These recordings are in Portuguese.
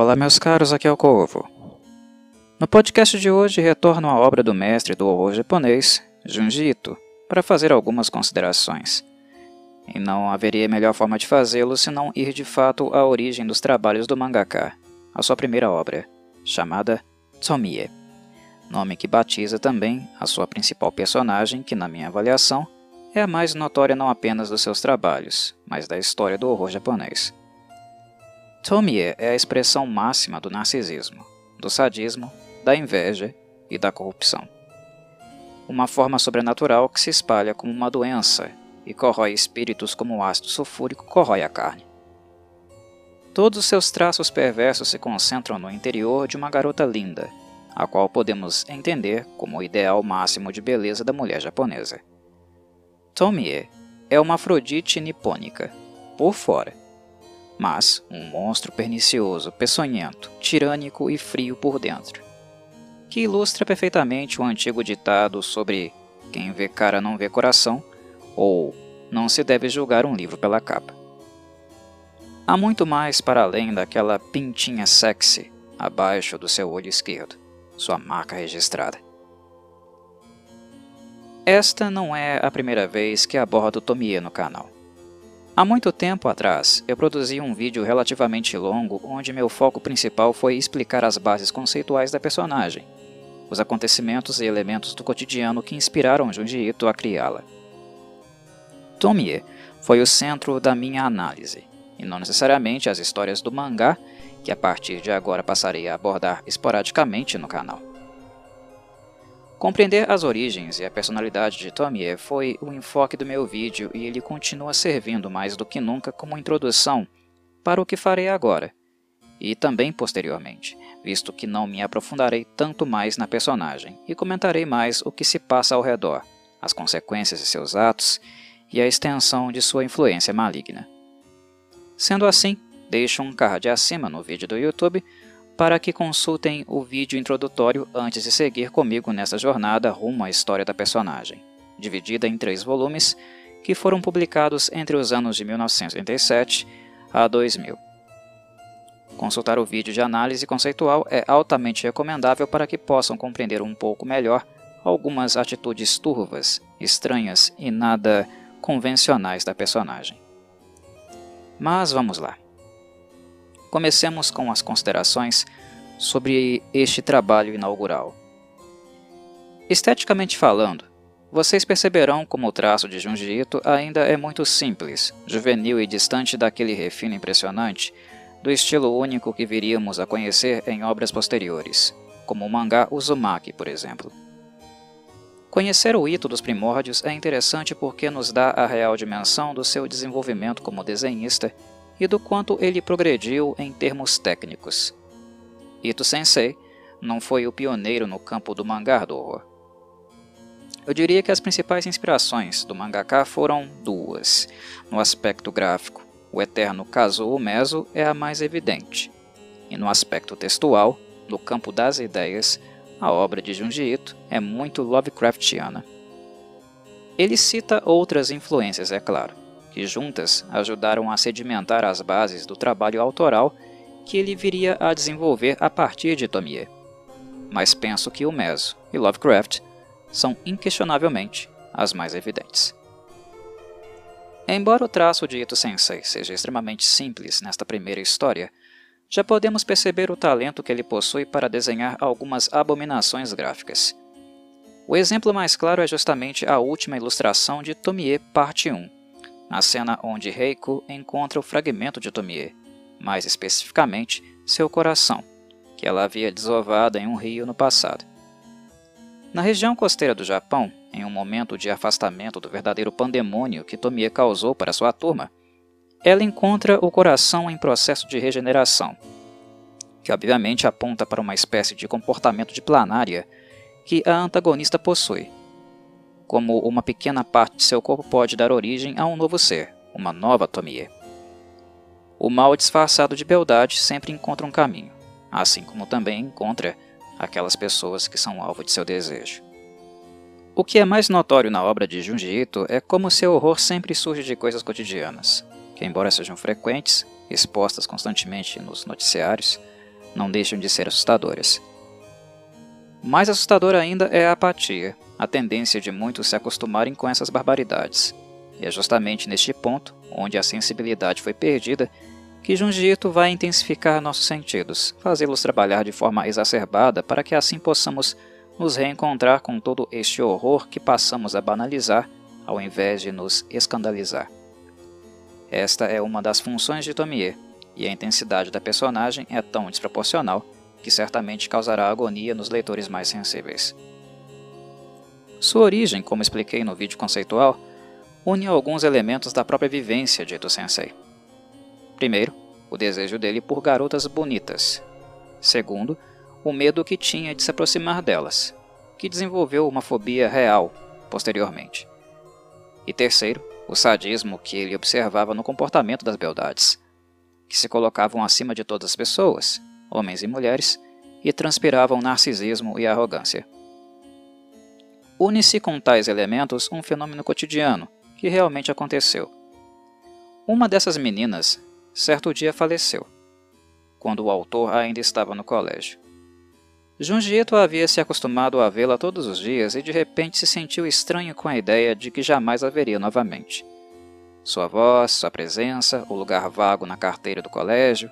Olá, meus caros, aqui é o Corvo. No podcast de hoje retorno à obra do mestre do horror japonês, Junji Ito, para fazer algumas considerações. E não haveria melhor forma de fazê-lo senão ir de fato à origem dos trabalhos do mangaka, a sua primeira obra, chamada Tomie, nome que batiza também a sua principal personagem, que na minha avaliação é a mais notória não apenas dos seus trabalhos, mas da história do horror japonês. Tomie é a expressão máxima do narcisismo, do sadismo, da inveja e da corrupção. Uma forma sobrenatural que se espalha como uma doença e corrói espíritos como o ácido sulfúrico corrói a carne. Todos os seus traços perversos se concentram no interior de uma garota linda, a qual podemos entender como o ideal máximo de beleza da mulher japonesa. Tomie é uma Afrodite nipônica, por fora, mas um monstro pernicioso, peçonhento, tirânico e frio por dentro, que ilustra perfeitamente o antigo ditado sobre quem vê cara não vê coração, ou não se deve julgar um livro pela capa. Há muito mais para além daquela pintinha sexy abaixo do seu olho esquerdo, sua marca registrada. Esta não é a primeira vez que abordo Tomie no canal. Há muito tempo atrás, eu produzi um vídeo relativamente longo onde meu foco principal foi explicar as bases conceituais da personagem, os acontecimentos e elementos do cotidiano que inspiraram Junji Ito a criá-la. Tomie foi o centro da minha análise, e não necessariamente as histórias do mangá, que a partir de agora passarei a abordar esporadicamente no canal. Compreender as origens e a personalidade de Tomie foi o enfoque do meu vídeo e ele continua servindo mais do que nunca como introdução para o que farei agora, e também posteriormente, visto que não me aprofundarei tanto mais na personagem e comentarei mais o que se passa ao redor, as consequências de seus atos e a extensão de sua influência maligna. Sendo assim, deixo um card acima no vídeo do YouTube para que consultem o vídeo introdutório antes de seguir comigo nessa jornada rumo à história da personagem, dividida em três volumes que foram publicados entre os anos de 1987 a 2000. Consultar o vídeo de análise conceitual é altamente recomendável para que possam compreender um pouco melhor algumas atitudes turvas, estranhas e nada convencionais da personagem. Mas vamos lá. Comecemos com as considerações sobre este trabalho inaugural. Esteticamente falando, vocês perceberão como o traço de Junji Ito ainda é muito simples, juvenil e distante daquele refino impressionante do estilo único que viríamos a conhecer em obras posteriores, como o mangá Uzumaki, por exemplo. Conhecer o Ito dos primórdios é interessante porque nos dá a real dimensão do seu desenvolvimento como desenhista e do quanto ele progrediu em termos técnicos. Ito Sensei não foi o pioneiro no campo do mangá do horror. Eu diria que as principais inspirações do mangaka foram duas. No aspecto gráfico, o eterno Kazuo Mezo é a mais evidente, e no aspecto textual, no campo das ideias, a obra de Junji Ito é muito Lovecraftiana. Ele cita outras influências, é claro, que juntas ajudaram a sedimentar as bases do trabalho autoral que ele viria a desenvolver a partir de Tomie. Mas penso que o Meso e Lovecraft são inquestionavelmente as mais evidentes. Embora o traço de Ito Sensei seja extremamente simples nesta primeira história, já podemos perceber o talento que ele possui para desenhar algumas abominações gráficas. O exemplo mais claro é justamente a última ilustração de Tomie Parte 1, na cena onde Reiko encontra o fragmento de Tomie, mais especificamente seu coração, que ela havia desovado em um rio no passado. Na região costeira do Japão, em um momento de afastamento do verdadeiro pandemônio que Tomie causou para sua turma, ela encontra o coração em processo de regeneração, que obviamente aponta para uma espécie de comportamento de planária que a antagonista possui, como uma pequena parte de seu corpo pode dar origem a um novo ser, uma nova Tomie. O mal disfarçado de beldade sempre encontra um caminho, assim como também encontra aquelas pessoas que são alvo de seu desejo. O que é mais notório na obra de Junji Ito é como seu horror sempre surge de coisas cotidianas, que embora sejam frequentes, expostas constantemente nos noticiários, não deixam de ser assustadoras. Mais assustadora ainda é a apatia, a tendência de muitos se acostumarem com essas barbaridades. E é justamente neste ponto, onde a sensibilidade foi perdida, que Junji Ito vai intensificar nossos sentidos, fazê-los trabalhar de forma exacerbada para que assim possamos nos reencontrar com todo este horror que passamos a banalizar ao invés de nos escandalizar. Esta é uma das funções de Tomie, e a intensidade da personagem é tão desproporcional que certamente causará agonia nos leitores mais sensíveis. Sua origem, como expliquei no vídeo conceitual, une alguns elementos da própria vivência de Ito Sensei. Primeiro, o desejo dele por garotas bonitas. Segundo, o medo que tinha de se aproximar delas, que desenvolveu uma fobia real posteriormente. E terceiro, o sadismo que ele observava no comportamento das beldades, que se colocavam acima de todas as pessoas, homens e mulheres, e transpiravam narcisismo e arrogância. Une-se com tais elementos um fenômeno cotidiano, que realmente aconteceu. Uma dessas meninas, certo dia faleceu, quando o autor ainda estava no colégio. Junjito havia se acostumado a vê-la todos os dias e de repente se sentiu estranho com a ideia de que jamais a veria novamente. Sua voz, sua presença, o lugar vago na carteira do colégio.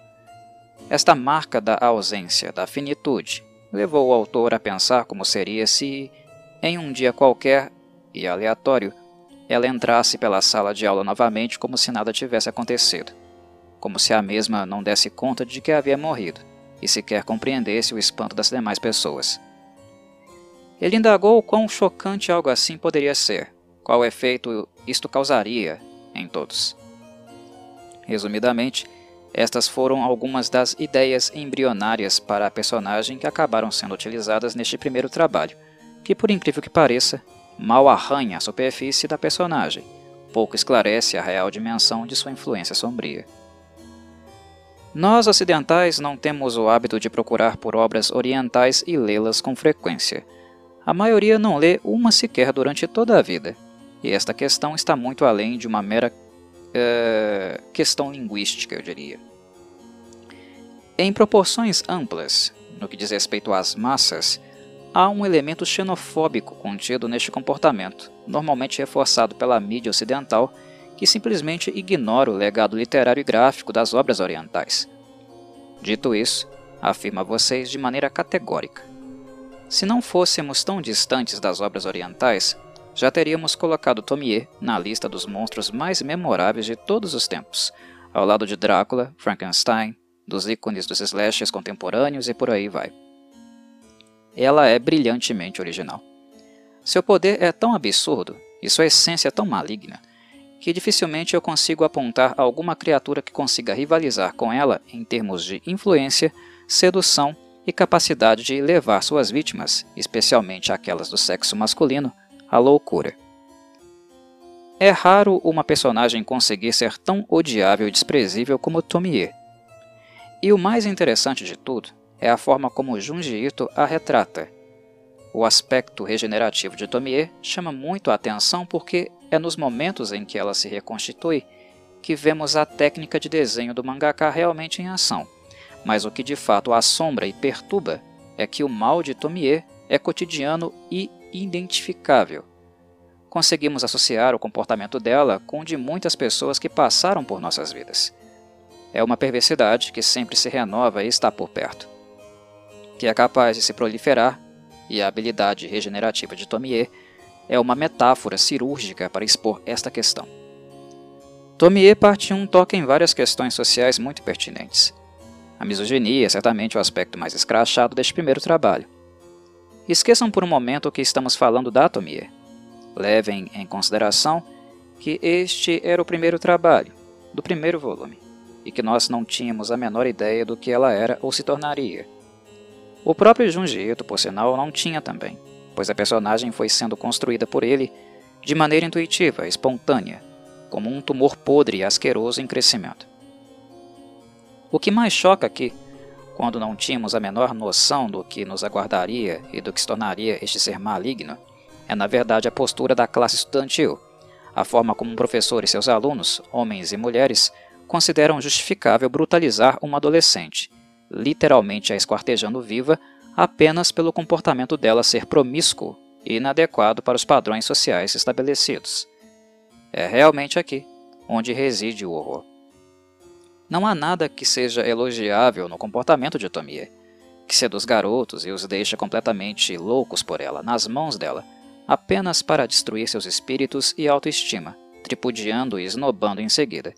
Esta marca da ausência, da finitude, levou o autor a pensar como seria se, em um dia qualquer e aleatório, ela entrasse pela sala de aula novamente como se nada tivesse acontecido, como se a mesma não desse conta de que havia morrido e sequer compreendesse o espanto das demais pessoas. Ele indagou quão chocante algo assim poderia ser, qual efeito isto causaria em todos. Resumidamente, estas foram algumas das ideias embrionárias para a personagem que acabaram sendo utilizadas neste primeiro trabalho, que, por incrível que pareça, mal arranha a superfície da personagem, pouco esclarece a real dimensão de sua influência sombria. Nós ocidentais não temos o hábito de procurar por obras orientais e lê-las com frequência. A maioria não lê uma sequer durante toda a vida, e esta questão está muito além de uma mera uh, questão linguística, eu diria. Em proporções amplas, no que diz respeito às massas, há um elemento xenofóbico contido neste comportamento, normalmente reforçado pela mídia ocidental, que simplesmente ignora o legado literário e gráfico das obras orientais. Dito isso, afirmo a vocês de maneira categórica. Se não fôssemos tão distantes das obras orientais, já teríamos colocado Tomie na lista dos monstros mais memoráveis de todos os tempos, ao lado de Drácula, Frankenstein, dos ícones dos slashers contemporâneos e por aí vai ela é brilhantemente original. Seu poder é tão absurdo e sua essência tão maligna que dificilmente eu consigo apontar alguma criatura que consiga rivalizar com ela em termos de influência, sedução e capacidade de levar suas vítimas, especialmente aquelas do sexo masculino, à loucura. É raro uma personagem conseguir ser tão odiável e desprezível como Tomie. E o mais interessante de tudo é a forma como Junji Ito a retrata. O aspecto regenerativo de Tomie chama muito a atenção porque é nos momentos em que ela se reconstitui que vemos a técnica de desenho do mangaka realmente em ação. Mas o que de fato assombra e perturba é que o mal de Tomie é cotidiano e identificável. Conseguimos associar o comportamento dela com o de muitas pessoas que passaram por nossas vidas. É uma perversidade que sempre se renova e está por perto que é capaz de se proliferar, e a habilidade regenerativa de Tomie é uma metáfora cirúrgica para expor esta questão. Tomie parte um toque em várias questões sociais muito pertinentes. A misoginia é certamente o aspecto mais escrachado deste primeiro trabalho. Esqueçam por um momento que estamos falando da Tomie. Levem em consideração que este era o primeiro trabalho, do primeiro volume, e que nós não tínhamos a menor ideia do que ela era ou se tornaria. O próprio Junji Ito, por sinal, não tinha também, pois a personagem foi sendo construída por ele de maneira intuitiva, espontânea, como um tumor podre e asqueroso em crescimento. O que mais choca aqui, quando não tínhamos a menor noção do que nos aguardaria e do que se tornaria este ser maligno, é na verdade a postura da classe estudantil, a forma como um professor e seus alunos, homens e mulheres, consideram justificável brutalizar uma adolescente, literalmente a esquartejando viva, apenas pelo comportamento dela ser promíscuo e inadequado para os padrões sociais estabelecidos. É realmente aqui onde reside o horror. Não há nada que seja elogiável no comportamento de Tomie, que seduz garotos e os deixa completamente loucos por ela, nas mãos dela, apenas para destruir seus espíritos e autoestima, tripudiando e esnobando em seguida.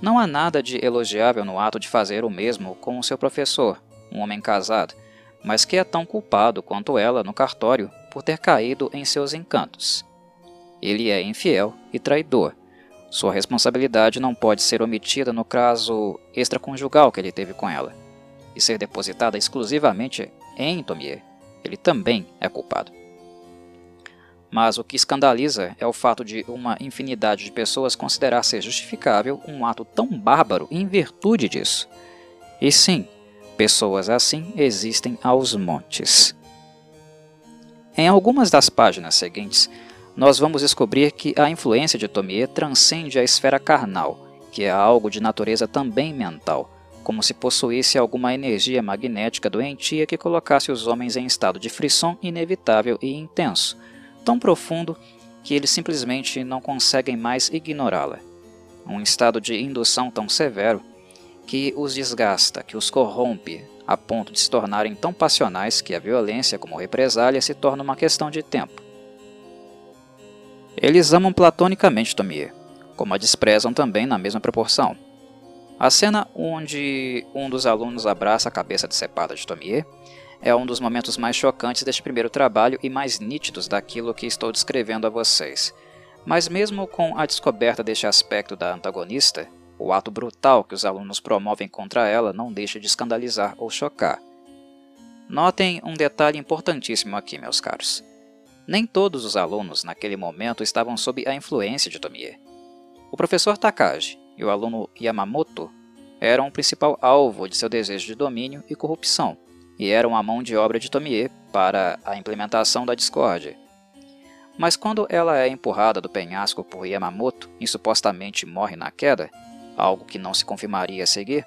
Não há nada de elogiável no ato de fazer o mesmo com o seu professor, um homem casado, mas que é tão culpado quanto ela no cartório por ter caído em seus encantos. Ele é infiel e traidor. Sua responsabilidade não pode ser omitida no caso extraconjugal que ele teve com ela, e ser depositada exclusivamente em Tomie. Ele também é culpado. Mas o que escandaliza é o fato de uma infinidade de pessoas considerar ser justificável um ato tão bárbaro em virtude disso. E sim, pessoas assim existem aos montes. Em algumas das páginas seguintes, nós vamos descobrir que a influência de Tomie transcende a esfera carnal, que é algo de natureza também mental, como se possuísse alguma energia magnética doentia que colocasse os homens em estado de frisson inevitável e intenso, tão profundo que eles simplesmente não conseguem mais ignorá-la. Um estado de indução tão severo que os desgasta, que os corrompe, a ponto de se tornarem tão passionais que a violência como represália se torna uma questão de tempo. Eles amam platonicamente Tomie, como a desprezam também na mesma proporção. A cena onde um dos alunos abraça a cabeça decepada de Tomie é um dos momentos mais chocantes deste primeiro trabalho e mais nítidos daquilo que estou descrevendo a vocês. Mas mesmo com a descoberta deste aspecto da antagonista, o ato brutal que os alunos promovem contra ela não deixa de escandalizar ou chocar. Notem um detalhe importantíssimo aqui, meus caros. Nem todos os alunos naquele momento estavam sob a influência de Tomie. O professor Takagi e o aluno Yamamoto eram o principal alvo de seu desejo de domínio e corrupção, e eram a mão de obra de Tomie para a implementação da discórdia. Mas quando ela é empurrada do penhasco por Yamamoto e supostamente morre na queda, algo que não se confirmaria a seguir,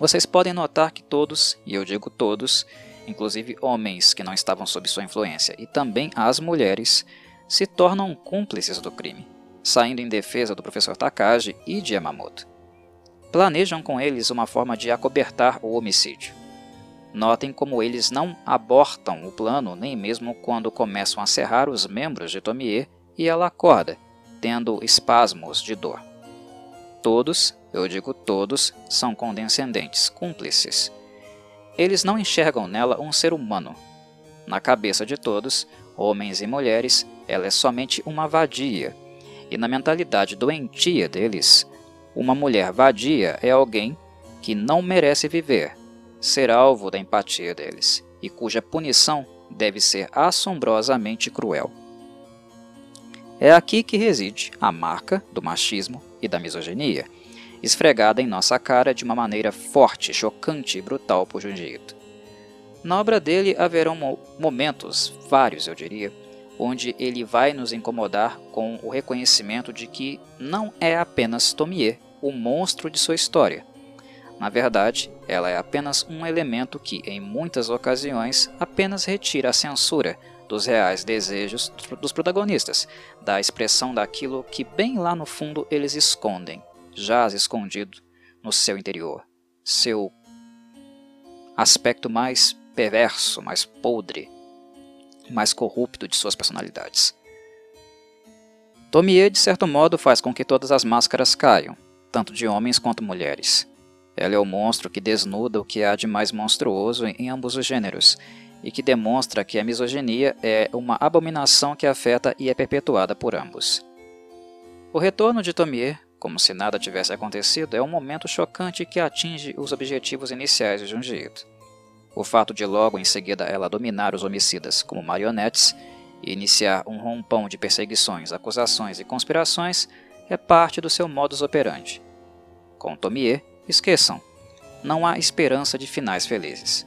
vocês podem notar que todos, e eu digo todos, inclusive homens que não estavam sob sua influência, e também as mulheres, se tornam cúmplices do crime, saindo em defesa do professor Takagi e de Yamamoto. Planejam com eles uma forma de acobertar o homicídio. Notem como eles não abortam o plano nem mesmo quando começam a serrar os membros de Tomie e ela acorda, tendo espasmos de dor. Todos, eu digo todos, são condescendentes, cúmplices. Eles não enxergam nela um ser humano. Na cabeça de todos, homens e mulheres, ela é somente uma vadia. E na mentalidade doentia deles, uma mulher vadia é alguém que não merece viver, ser alvo da empatia deles, e cuja punição deve ser assombrosamente cruel. É aqui que reside a marca do machismo e da misoginia esfregada em nossa cara de uma maneira forte, chocante e brutal por Junji Ito. Na obra dele haverão momentos, vários eu diria, onde ele vai nos incomodar com o reconhecimento de que não é apenas Tomie o monstro de sua história. Na verdade, ela é apenas um elemento que, em muitas ocasiões, apenas retira a censura dos reais desejos dos protagonistas, da expressão daquilo que bem lá no fundo eles escondem, jaz escondido no seu interior, seu aspecto mais perverso, mais podre, mais corrupto de suas personalidades. Tomie, de certo modo, faz com que todas as máscaras caiam, tanto de homens quanto mulheres. Ela é o monstro que desnuda o que há de mais monstruoso em ambos os gêneros, e que demonstra que a misoginia é uma abominação que afeta e é perpetuada por ambos. O retorno de Tomie como se nada tivesse acontecido, é um momento chocante que atinge os objetivos iniciais de Junji. O fato de logo em seguida ela dominar os homicidas como marionetes e iniciar um rompão de perseguições, acusações e conspirações é parte do seu modus operandi. Com Tomie, esqueçam, não há esperança de finais felizes.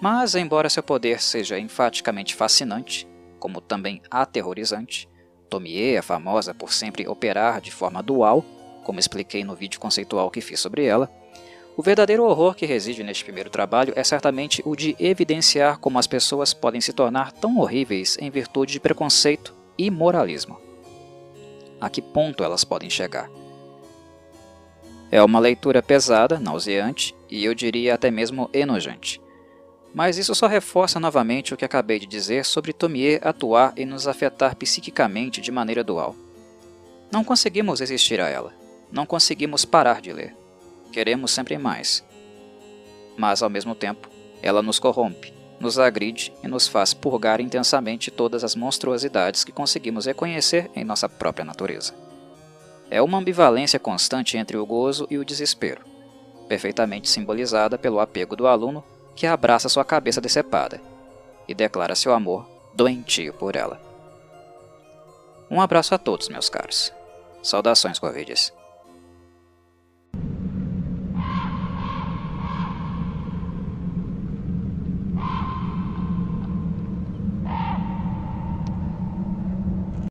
Mas, embora seu poder seja enfaticamente fascinante, como também aterrorizante, Tomie é famosa por sempre operar de forma dual, como expliquei no vídeo conceitual que fiz sobre ela. O verdadeiro horror que reside neste primeiro trabalho é certamente o de evidenciar como as pessoas podem se tornar tão horríveis em virtude de preconceito e moralismo. A que ponto elas podem chegar? É uma leitura pesada, nauseante e eu diria até mesmo enojante. Mas isso só reforça novamente o que acabei de dizer sobre Tomier atuar e nos afetar psiquicamente de maneira dual. Não conseguimos resistir a ela, não conseguimos parar de ler. Queremos sempre mais. Mas, ao mesmo tempo, ela nos corrompe, nos agride e nos faz purgar intensamente todas as monstruosidades que conseguimos reconhecer em nossa própria natureza. É uma ambivalência constante entre o gozo e o desespero, perfeitamente simbolizada pelo apego do aluno que abraça sua cabeça decepada e declara seu amor doentio por ela. Um abraço a todos, meus caros. Saudações, Covides.